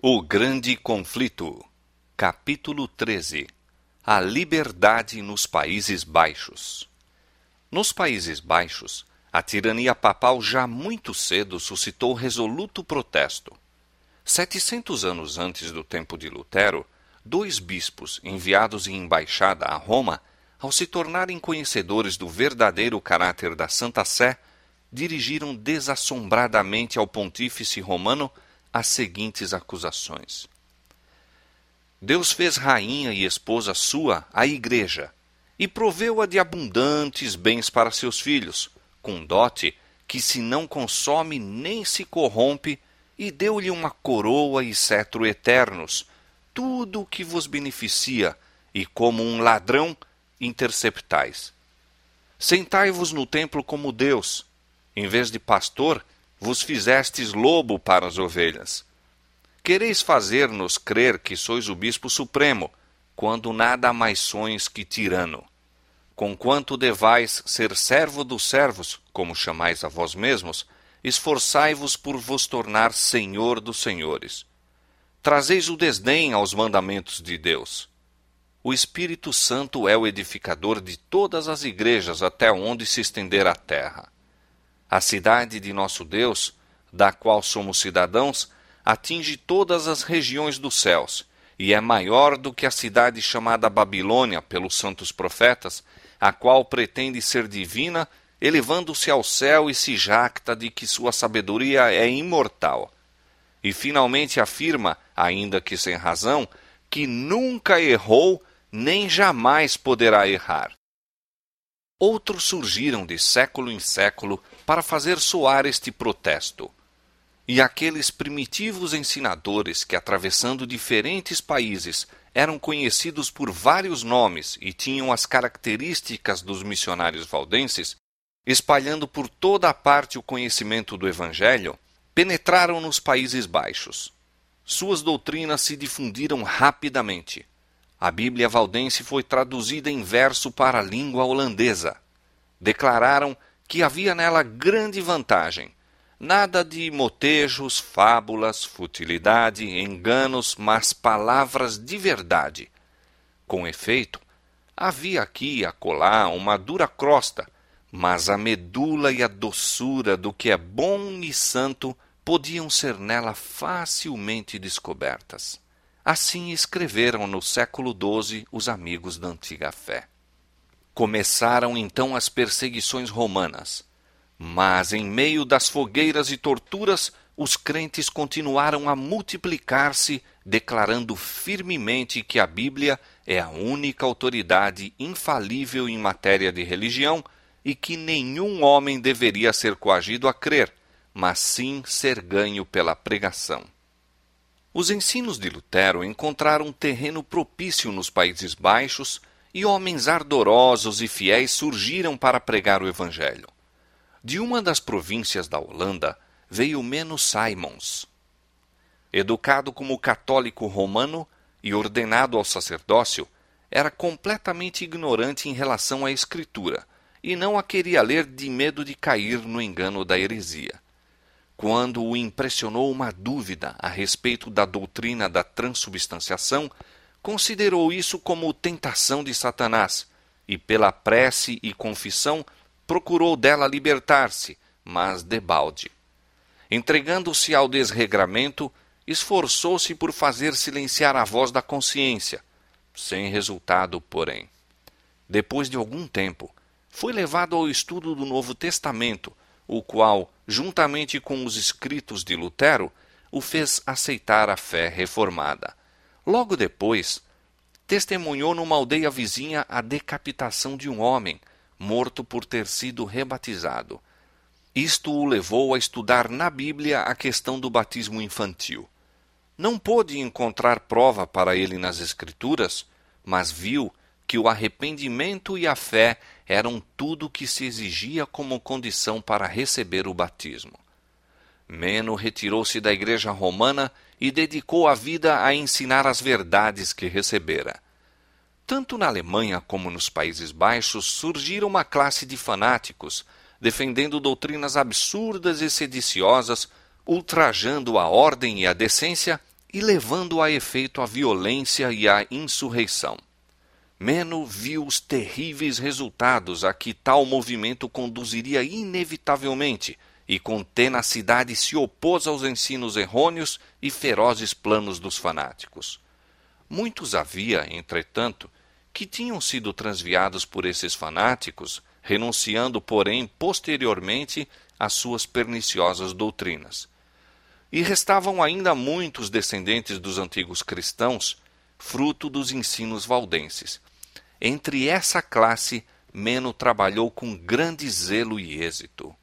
O Grande Conflito Capítulo 13 A liberdade nos Países Baixos Nos Países Baixos, a tirania papal já muito cedo suscitou resoluto protesto. Setecentos anos antes do tempo de Lutero, dois bispos enviados em embaixada a Roma, ao se tornarem conhecedores do verdadeiro caráter da Santa Sé, dirigiram desassombradamente ao pontífice romano as seguintes acusações: Deus fez rainha e esposa sua a Igreja e proveu-a de abundantes bens para seus filhos, com dote que se não consome nem se corrompe, e deu-lhe uma coroa e cetro eternos, tudo o que vos beneficia, e como um ladrão interceptais. Sentai-vos no templo como Deus, em vez de pastor, vos fizestes lobo para as ovelhas. Quereis fazer-nos crer que sois o bispo supremo, quando nada mais sois que tirano. Conquanto devais ser servo dos servos, como chamais a vós mesmos, esforçai-vos por vos tornar senhor dos senhores. Trazeis o desdém aos mandamentos de Deus. O Espírito Santo é o edificador de todas as igrejas até onde se estender a terra. A cidade de nosso Deus, da qual somos cidadãos, atinge todas as regiões dos céus, e é maior do que a cidade chamada Babilônia pelos santos profetas, a qual pretende ser divina, elevando-se ao céu e se jacta de que sua sabedoria é imortal. E finalmente afirma, ainda que sem razão, que nunca errou nem jamais poderá errar. Outros surgiram de século em século para fazer soar este protesto. E aqueles primitivos ensinadores que, atravessando diferentes países, eram conhecidos por vários nomes e tinham as características dos missionários valdenses, espalhando por toda a parte o conhecimento do Evangelho, penetraram nos Países Baixos. Suas doutrinas se difundiram rapidamente. A Bíblia valdense foi traduzida em verso para a língua holandesa. Declararam que havia nela grande vantagem. Nada de motejos, fábulas, futilidade, enganos, mas palavras de verdade. Com efeito, havia aqui e acolá uma dura crosta, mas a medula e a doçura do que é bom e santo podiam ser nela facilmente descobertas. Assim escreveram no século XII os amigos da antiga fé. Começaram então as perseguições romanas. Mas, em meio das fogueiras e torturas, os crentes continuaram a multiplicar-se, declarando firmemente que a Bíblia é a única autoridade infalível em matéria de religião e que nenhum homem deveria ser coagido a crer, mas sim ser ganho pela pregação. Os ensinos de Lutero encontraram terreno propício nos Países Baixos e homens ardorosos e fiéis surgiram para pregar o Evangelho. De uma das províncias da Holanda veio Menos Simons. Educado como católico romano e ordenado ao sacerdócio, era completamente ignorante em relação à Escritura e não a queria ler de medo de cair no engano da heresia. Quando o impressionou uma dúvida a respeito da doutrina da transubstanciação, considerou isso como tentação de Satanás e, pela prece e confissão, procurou dela libertar-se, mas debalde. Entregando-se ao desregramento, esforçou-se por fazer silenciar a voz da consciência, sem resultado, porém. Depois de algum tempo, foi levado ao estudo do Novo Testamento, o qual, juntamente com os escritos de Lutero, o fez aceitar a fé reformada. Logo depois, testemunhou numa aldeia vizinha a decapitação de um homem, morto por ter sido rebatizado. Isto o levou a estudar na Bíblia a questão do batismo infantil. Não pôde encontrar prova para ele nas Escrituras, mas viu que o arrependimento e a fé eram tudo o que se exigia como condição para receber o batismo. Meno retirou-se da igreja romana e dedicou a vida a ensinar as verdades que recebera. Tanto na Alemanha como nos Países Baixos surgiram uma classe de fanáticos, defendendo doutrinas absurdas e sediciosas, ultrajando a ordem e a decência e levando a efeito a violência e a insurreição. Meno viu os terríveis resultados a que tal movimento conduziria inevitavelmente e com tenacidade se opôs aos ensinos errôneos e ferozes planos dos fanáticos. Muitos havia, entretanto, que tinham sido transviados por esses fanáticos, renunciando, porém, posteriormente às suas perniciosas doutrinas. E restavam ainda muitos descendentes dos antigos cristãos, fruto dos ensinos valdenses. Entre essa classe, Meno trabalhou com grande zelo e êxito.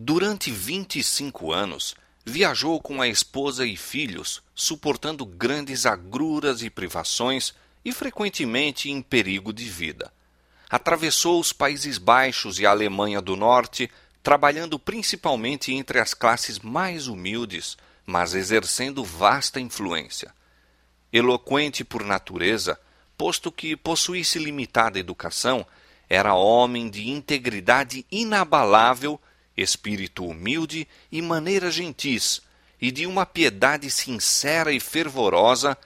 Durante vinte e cinco anos, viajou com a esposa e filhos, suportando grandes agruras e privações e frequentemente em perigo de vida. Atravessou os Países Baixos e a Alemanha do Norte, trabalhando principalmente entre as classes mais humildes, mas exercendo vasta influência. Eloquente por natureza, posto que possuísse limitada educação, era homem de integridade inabalável, espírito humilde e maneira gentis, e de uma piedade sincera e fervorosa,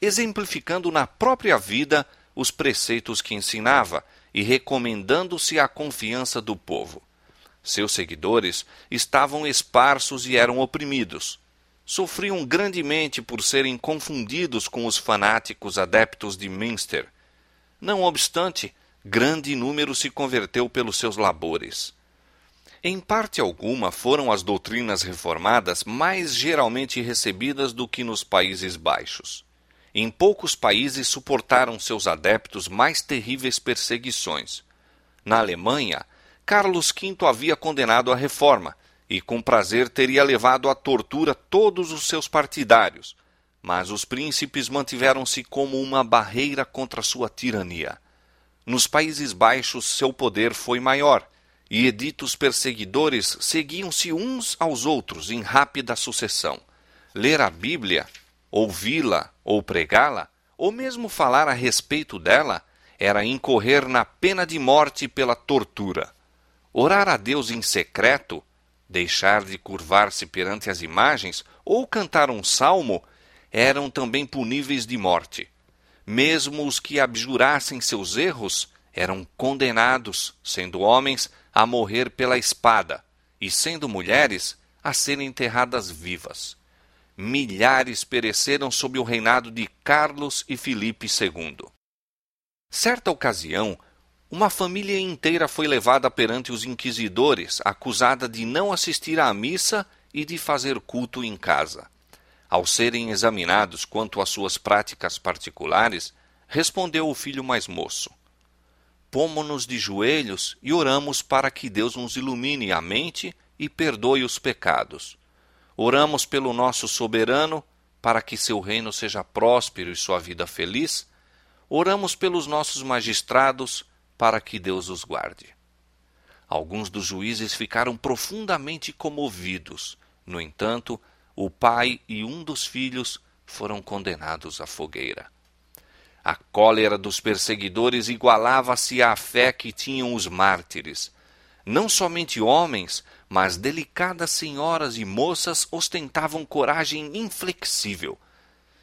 exemplificando na própria vida os preceitos que ensinava e recomendando-se à confiança do povo. Seus seguidores estavam esparsos e eram oprimidos. Sofriam grandemente por serem confundidos com os fanáticos adeptos de Münster. Não obstante, grande número se converteu pelos seus labores. Em parte alguma foram as doutrinas reformadas mais geralmente recebidas do que nos Países Baixos. Em poucos países suportaram seus adeptos mais terríveis perseguições. Na Alemanha, Carlos V havia condenado a reforma e com prazer teria levado à tortura todos os seus partidários, mas os príncipes mantiveram-se como uma barreira contra sua tirania. Nos Países Baixos seu poder foi maior, e editos perseguidores seguiam-se uns aos outros em rápida sucessão. Ler a Bíblia, ouvi-la ou pregá-la, ou mesmo falar a respeito dela, era incorrer na pena de morte pela tortura. Orar a Deus em secreto, deixar de curvar-se perante as imagens ou cantar um salmo eram também puníveis de morte. Mesmo os que abjurassem seus erros eram condenados, sendo homens, a morrer pela espada, e sendo mulheres, a serem enterradas vivas. Milhares pereceram sob o reinado de Carlos e Filipe II. Certa ocasião, uma família inteira foi levada perante os inquisidores, acusada de não assistir à missa e de fazer culto em casa. Ao serem examinados quanto às suas práticas particulares, respondeu o filho mais moço: Pomo-nos de joelhos e oramos para que Deus nos ilumine a mente e perdoe os pecados. Oramos pelo nosso soberano, para que seu reino seja próspero e sua vida feliz. Oramos pelos nossos magistrados, para que Deus os guarde. Alguns dos juízes ficaram profundamente comovidos. No entanto, o pai e um dos filhos foram condenados à fogueira. A cólera dos perseguidores igualava-se à fé que tinham os mártires. Não somente homens, mas delicadas senhoras e moças ostentavam coragem inflexível.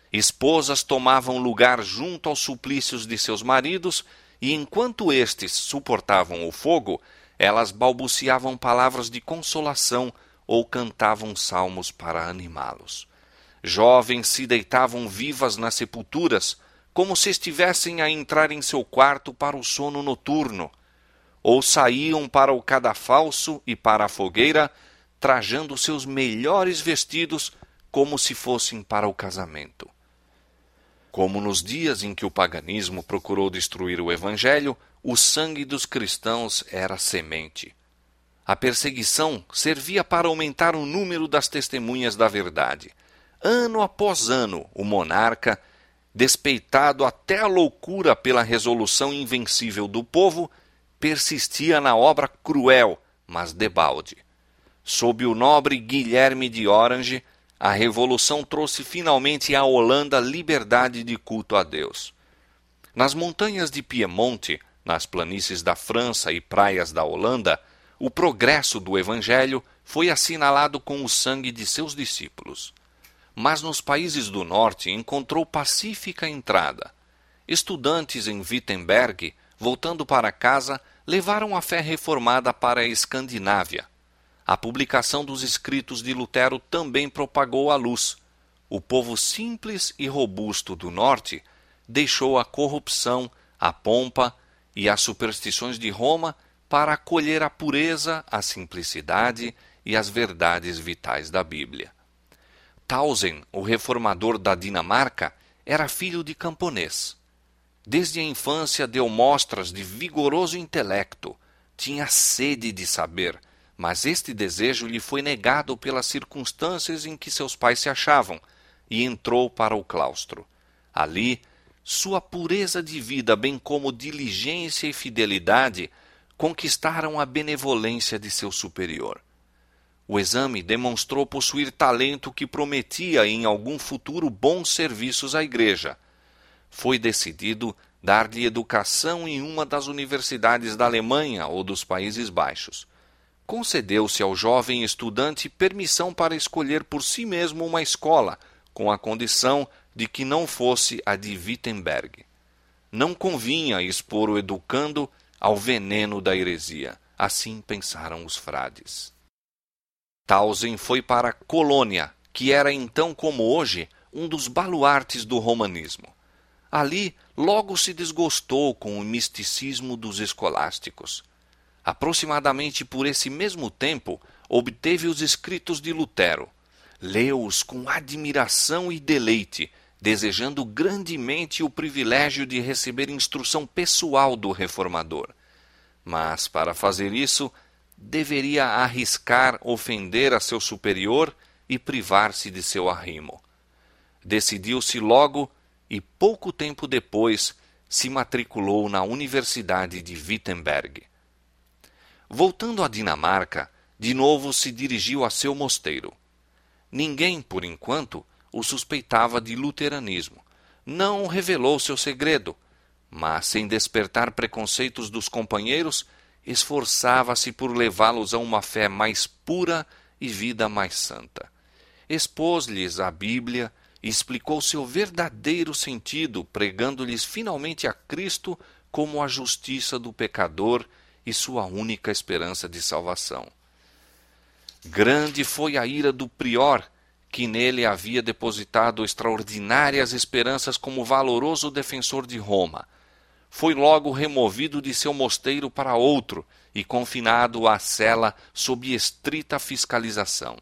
Esposas tomavam lugar junto aos suplícios de seus maridos e enquanto estes suportavam o fogo, elas balbuciavam palavras de consolação ou cantavam salmos para animá-los. Jovens se deitavam vivas nas sepulturas, como se estivessem a entrar em seu quarto para o sono noturno, ou saíam para o cadafalso e para a fogueira, trajando seus melhores vestidos, como se fossem para o casamento. Como nos dias em que o paganismo procurou destruir o Evangelho, o sangue dos cristãos era semente. A perseguição servia para aumentar o número das testemunhas da verdade. Ano após ano, o monarca, despeitado até a loucura pela resolução invencível do povo, persistia na obra cruel, mas debalde. Sob o nobre Guilherme de Orange, a revolução trouxe finalmente à Holanda liberdade de culto a Deus. Nas montanhas de Piemonte, nas planícies da França e praias da Holanda, o progresso do Evangelho foi assinalado com o sangue de seus discípulos. Mas nos países do norte encontrou pacífica entrada. Estudantes em Wittenberg, voltando para casa, levaram a fé reformada para a Escandinávia. A publicação dos escritos de Lutero também propagou a luz. O povo simples e robusto do norte deixou a corrupção, a pompa e as superstições de Roma para acolher a pureza, a simplicidade e as verdades vitais da Bíblia. Tausen, o reformador da Dinamarca, era filho de camponês. Desde a infância deu mostras de vigoroso intelecto, tinha sede de saber, mas este desejo lhe foi negado pelas circunstâncias em que seus pais se achavam, e entrou para o claustro. Ali, sua pureza de vida, bem como diligência e fidelidade, conquistaram a benevolência de seu superior. O exame demonstrou possuir talento que prometia em algum futuro bons serviços à igreja. Foi decidido dar-lhe educação em uma das universidades da Alemanha ou dos Países Baixos. Concedeu-se ao jovem estudante permissão para escolher por si mesmo uma escola, com a condição de que não fosse a de Wittenberg. Não convinha expor o educando ao veneno da heresia. Assim pensaram os frades. Tausen foi para Colônia, que era então como hoje um dos baluartes do romanismo. Ali logo se desgostou com o misticismo dos escolásticos. Aproximadamente por esse mesmo tempo, obteve os escritos de Lutero. Leu-os com admiração e deleite, desejando grandemente o privilégio de receber instrução pessoal do reformador. Mas, para fazer isso, deveria arriscar ofender a seu superior e privar-se de seu arrimo. Decidiu-se logo e, pouco tempo depois, se matriculou na Universidade de Wittenberg. Voltando à Dinamarca, de novo se dirigiu a seu mosteiro. Ninguém, por enquanto, o suspeitava de luteranismo. Não revelou seu segredo, mas, sem despertar preconceitos dos companheiros, esforçava-se por levá-los a uma fé mais pura e vida mais santa. Expôs-lhes a Bíblia e explicou seu verdadeiro sentido, pregando-lhes finalmente a Cristo como a justiça do pecador e sua única esperança de salvação. Grande foi a ira do prior, que nele havia depositado extraordinárias esperanças como valoroso defensor de Roma foi logo removido de seu mosteiro para outro e confinado à cela sob estrita fiscalização.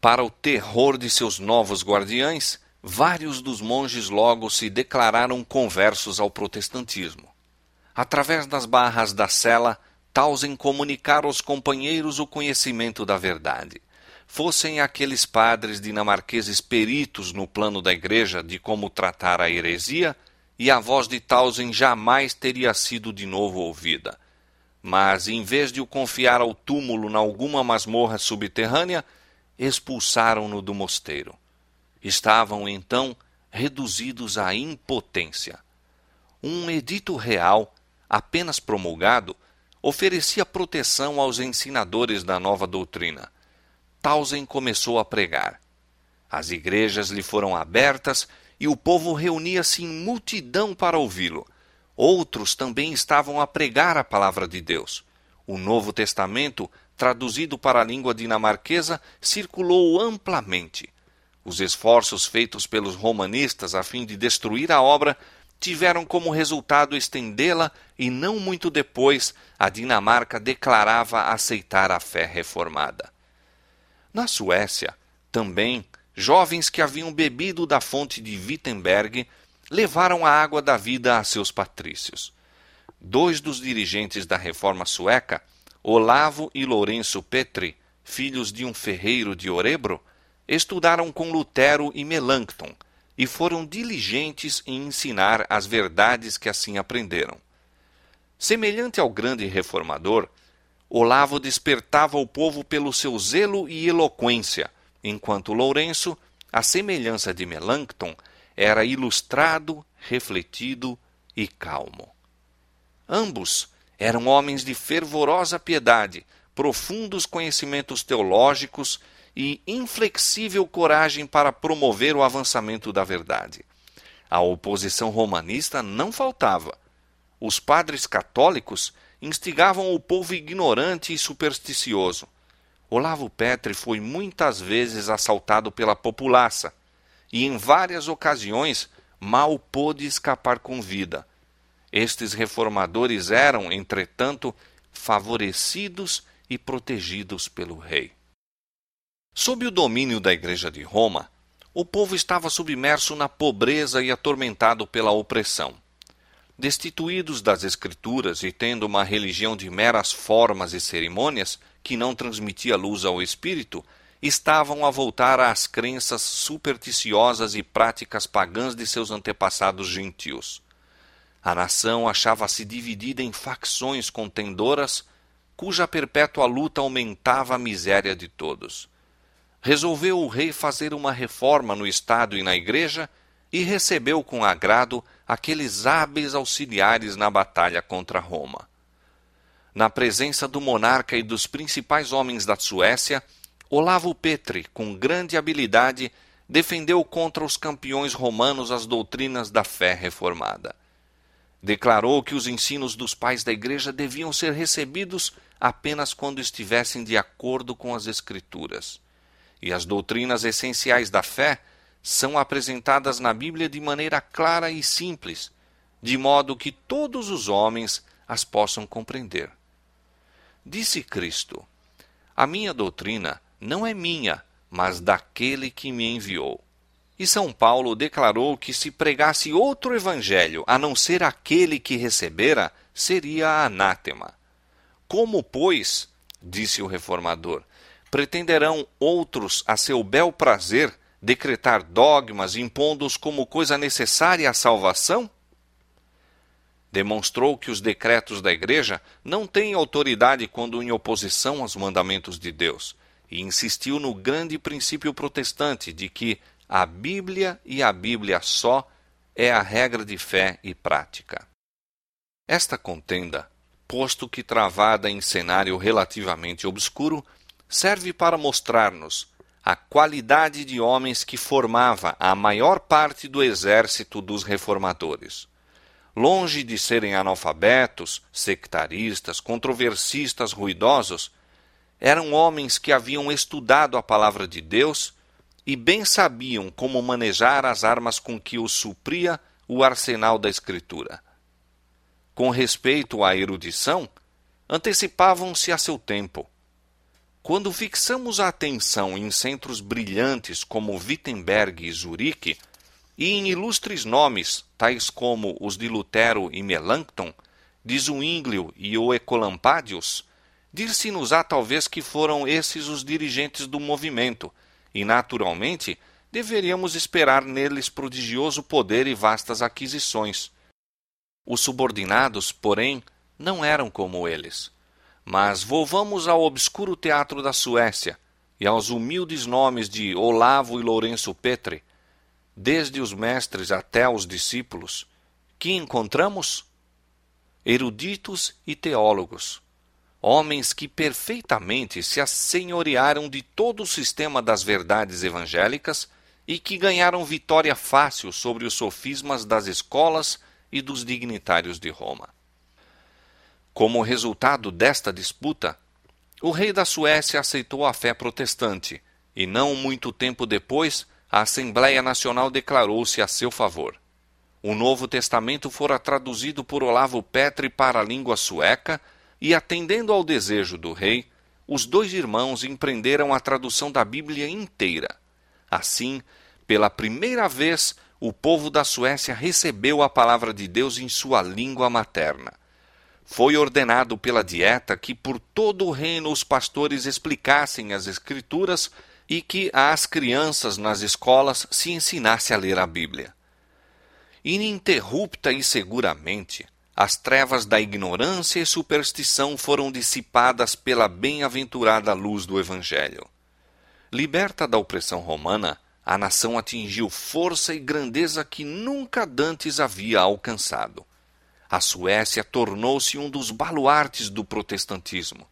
Para o terror de seus novos guardiães, vários dos monges logo se declararam conversos ao protestantismo. Através das barras da cela, Tausen comunicara aos companheiros o conhecimento da verdade. Fossem aqueles padres dinamarqueses peritos no plano da igreja de como tratar a heresia, e a voz de Tausen jamais teria sido de novo ouvida. Mas, em vez de o confiar ao túmulo na alguma masmorra subterrânea, expulsaram-no do mosteiro. Estavam, então, reduzidos à impotência. Um edito real, apenas promulgado, oferecia proteção aos ensinadores da nova doutrina. Tausen começou a pregar. As igrejas lhe foram abertas e o povo reunia-se em multidão para ouvi-lo. Outros também estavam a pregar a palavra de Deus. O Novo Testamento, traduzido para a língua dinamarquesa, circulou amplamente. Os esforços feitos pelos romanistas a fim de destruir a obra tiveram como resultado estendê-la e não muito depois a Dinamarca declarava aceitar a fé reformada. Na Suécia, também jovens que haviam bebido da fonte de Wittenberg levaram a água da vida a seus patrícios. Dois dos dirigentes da reforma sueca, Olavo e Lourenço Petri, filhos de um ferreiro de Orebro, estudaram com Lutero e Melanchthon e foram diligentes em ensinar as verdades que assim aprenderam. Semelhante ao grande reformador, Olavo despertava o povo pelo seu zelo e eloquência, enquanto Lourenço, à semelhança de Melanchthon, era ilustrado, refletido e calmo. Ambos eram homens de fervorosa piedade, profundos conhecimentos teológicos e inflexível coragem para promover o avançamento da verdade. A oposição romanista não faltava. Os padres católicos instigavam o povo ignorante e supersticioso. Olavo Petri foi muitas vezes assaltado pela populaça e, em várias ocasiões, mal pôde escapar com vida. Estes reformadores eram, entretanto, favorecidos e protegidos pelo rei. Sob o domínio da Igreja de Roma, o povo estava submerso na pobreza e atormentado pela opressão. Destituídos das Escrituras e tendo uma religião de meras formas e cerimônias, que não transmitia luz ao espírito, estavam a voltar às crenças supersticiosas e práticas pagãs de seus antepassados gentios. A nação achava-se dividida em facções contendoras, cuja perpétua luta aumentava a miséria de todos. Resolveu o rei fazer uma reforma no Estado e na Igreja e recebeu com agrado aqueles hábeis auxiliares na batalha contra Roma. Na presença do monarca e dos principais homens da Suécia, Olavo Petri, com grande habilidade, defendeu contra os campeões romanos as doutrinas da fé reformada. Declarou que os ensinos dos pais da Igreja deviam ser recebidos apenas quando estivessem de acordo com as Escrituras. E as doutrinas essenciais da fé são apresentadas na Bíblia de maneira clara e simples, de modo que todos os homens as possam compreender. Disse Cristo: A minha doutrina não é minha, mas daquele que me enviou. E São Paulo declarou que se pregasse outro evangelho a não ser aquele que recebera, seria anátema. Como, pois, disse o reformador, pretenderão outros a seu bel prazer decretar dogmas impondo-os como coisa necessária à salvação? Demonstrou que os decretos da Igreja não têm autoridade quando em oposição aos mandamentos de Deus, e insistiu no grande princípio protestante de que a Bíblia e a Bíblia só é a regra de fé e prática. Esta contenda, posto que travada em cenário relativamente obscuro, serve para mostrar-nos a qualidade de homens que formava a maior parte do exército dos reformadores. Longe de serem analfabetos, sectaristas, controversistas ruidosos, eram homens que haviam estudado a palavra de Deus e bem sabiam como manejar as armas com que os supria o arsenal da Escritura. Com respeito à erudição, antecipavam-se a seu tempo. Quando fixamos a atenção em centros brilhantes como Wittenberg e Zurique, e em ilustres nomes, tais como os de Lutero e Melanchthon, de Zwinglio e Oecolampadius, Dir-se-nos-á talvez que foram esses os dirigentes do movimento, e naturalmente deveríamos esperar neles prodigioso poder e vastas aquisições. Os subordinados, porém, não eram como eles. Mas volvamos ao obscuro teatro da Suécia e aos humildes nomes de Olavo e Lourenço Petre, desde os mestres até os discípulos, que encontramos? Eruditos e teólogos, homens que perfeitamente se assenhorearam de todo o sistema das verdades evangélicas e que ganharam vitória fácil sobre os sofismas das escolas e dos dignitários de Roma. Como resultado desta disputa, o rei da Suécia aceitou a fé protestante e, não muito tempo depois, a Assembleia Nacional declarou-se a seu favor. O Novo Testamento fora traduzido por Olavo Petri para a língua sueca e atendendo ao desejo do rei, os dois irmãos empreenderam a tradução da Bíblia inteira. Assim, pela primeira vez, o povo da Suécia recebeu a palavra de Deus em sua língua materna. Foi ordenado pela dieta que por todo o reino os pastores explicassem as Escrituras e que às crianças nas escolas se ensinasse a ler a Bíblia. Ininterrupta e seguramente, as trevas da ignorância e superstição foram dissipadas pela bem-aventurada luz do Evangelho. Liberta da opressão romana, a nação atingiu força e grandeza que nunca dantes havia alcançado. A Suécia tornou-se um dos baluartes do protestantismo.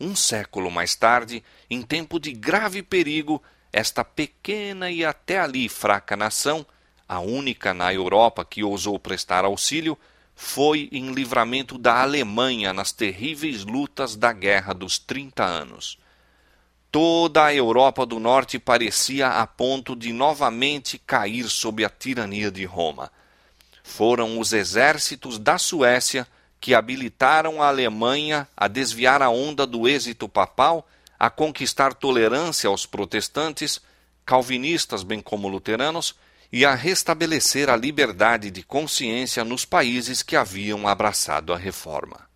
Um século mais tarde, em tempo de grave perigo, esta pequena e até ali fraca nação, a única na Europa que ousou prestar auxílio, foi em livramento da Alemanha nas terríveis lutas da Guerra dos Trinta Anos. Toda a Europa do Norte parecia a ponto de novamente cair sob a tirania de Roma. Foram os exércitos da Suécia que habilitaram a Alemanha a desviar a onda do êxito papal, a conquistar tolerância aos protestantes, calvinistas bem como luteranos, e a restabelecer a liberdade de consciência nos países que haviam abraçado a reforma.